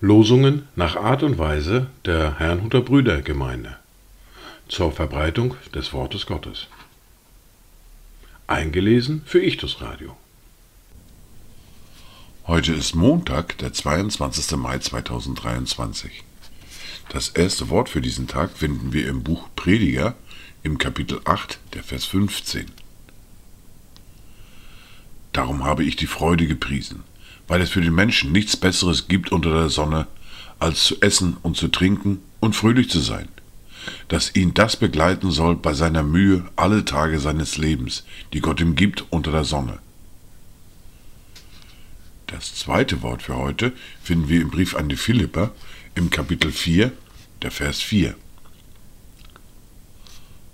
Losungen nach Art und Weise der Herrnhuter Brüdergemeinde zur Verbreitung des Wortes Gottes. Eingelesen für Ichtus Radio. Heute ist Montag, der 22. Mai 2023. Das erste Wort für diesen Tag finden wir im Buch Prediger im Kapitel 8, der Vers 15. Darum habe ich die Freude gepriesen, weil es für den Menschen nichts Besseres gibt unter der Sonne, als zu essen und zu trinken und fröhlich zu sein, dass ihn das begleiten soll bei seiner Mühe alle Tage seines Lebens, die Gott ihm gibt unter der Sonne. Das zweite Wort für heute finden wir im Brief an die Philipper im Kapitel 4, der Vers 4.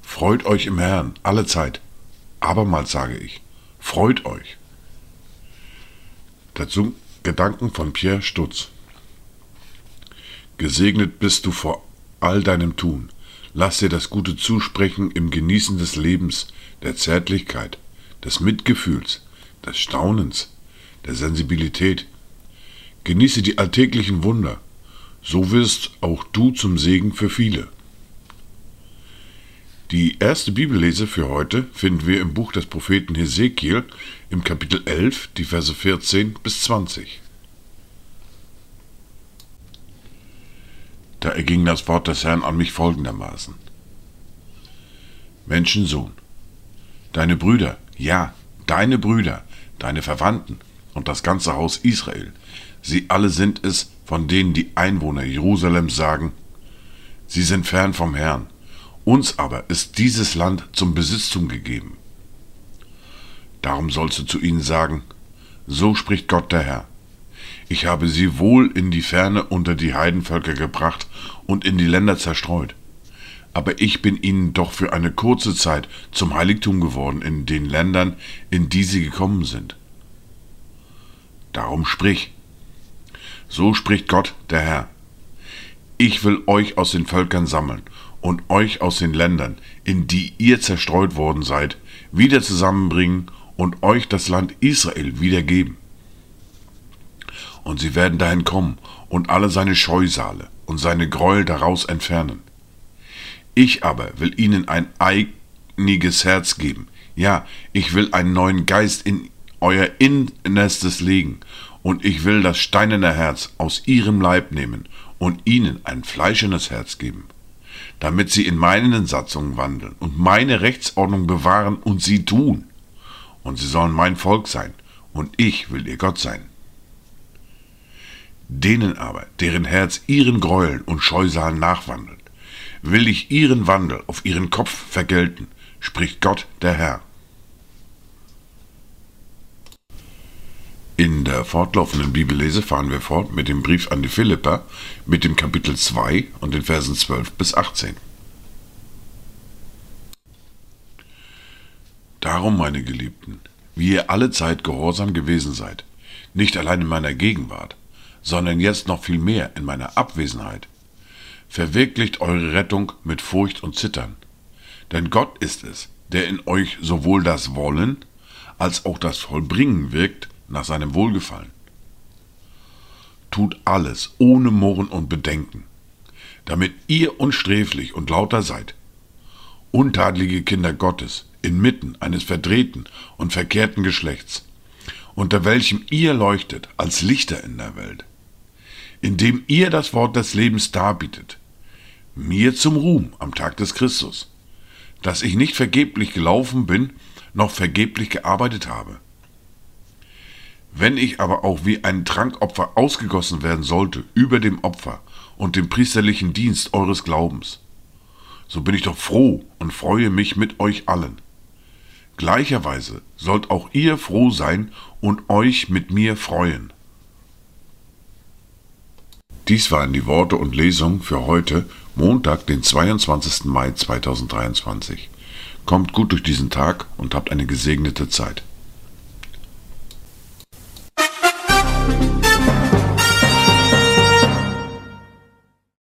Freut euch im Herrn alle Zeit. Abermals sage ich, freut euch. Dazu Gedanken von Pierre Stutz. Gesegnet bist du vor all deinem Tun. Lass dir das Gute zusprechen im Genießen des Lebens, der Zärtlichkeit, des Mitgefühls, des Staunens, der Sensibilität. Genieße die alltäglichen Wunder, so wirst auch du zum Segen für viele. Die erste Bibellese für heute finden wir im Buch des Propheten Hesekiel im Kapitel 11, die Verse 14 bis 20. Da erging das Wort des Herrn an mich folgendermaßen. Menschensohn, deine Brüder, ja, deine Brüder, deine Verwandten und das ganze Haus Israel, sie alle sind es, von denen die Einwohner Jerusalems sagen, sie sind fern vom Herrn, uns aber ist dieses Land zum Besitztum gegeben. Darum sollst du zu ihnen sagen, so spricht Gott der Herr. Ich habe sie wohl in die Ferne unter die Heidenvölker gebracht und in die Länder zerstreut. Aber ich bin ihnen doch für eine kurze Zeit zum Heiligtum geworden in den Ländern, in die sie gekommen sind. Darum sprich, so spricht Gott, der Herr. Ich will euch aus den Völkern sammeln und euch aus den Ländern, in die ihr zerstreut worden seid, wieder zusammenbringen und euch das Land Israel wiedergeben. Und sie werden dahin kommen und alle seine Scheusale und seine Gräuel daraus entfernen. Ich aber will ihnen ein einiges Herz geben. Ja, ich will einen neuen Geist in euer Innerstes legen und ich will das steinerne Herz aus ihrem Leib nehmen und ihnen ein fleischernes Herz geben, damit sie in meinen Satzungen wandeln und meine Rechtsordnung bewahren und sie tun. Und sie sollen mein Volk sein, und ich will ihr Gott sein. Denen aber, deren Herz ihren Gräueln und Scheusalen nachwandelt, will ich ihren Wandel auf ihren Kopf vergelten, spricht Gott der Herr. In der fortlaufenden Bibellese fahren wir fort mit dem Brief an die Philipper mit dem Kapitel 2 und den Versen 12 bis 18. Darum, meine Geliebten, wie ihr alle Zeit gehorsam gewesen seid, nicht allein in meiner Gegenwart, sondern jetzt noch viel mehr in meiner Abwesenheit, verwirklicht eure Rettung mit Furcht und Zittern. Denn Gott ist es, der in euch sowohl das Wollen als auch das Vollbringen wirkt, nach seinem Wohlgefallen. Tut alles ohne Murren und Bedenken, damit ihr unsträflich und lauter seid, untadlige Kinder Gottes inmitten eines verdrehten und verkehrten Geschlechts, unter welchem ihr leuchtet als Lichter in der Welt, indem ihr das Wort des Lebens darbietet, mir zum Ruhm am Tag des Christus, dass ich nicht vergeblich gelaufen bin, noch vergeblich gearbeitet habe. Wenn ich aber auch wie ein Trankopfer ausgegossen werden sollte über dem Opfer und dem priesterlichen Dienst eures Glaubens, so bin ich doch froh und freue mich mit euch allen. Gleicherweise sollt auch ihr froh sein und euch mit mir freuen. Dies waren die Worte und Lesungen für heute, Montag, den 22. Mai 2023. Kommt gut durch diesen Tag und habt eine gesegnete Zeit.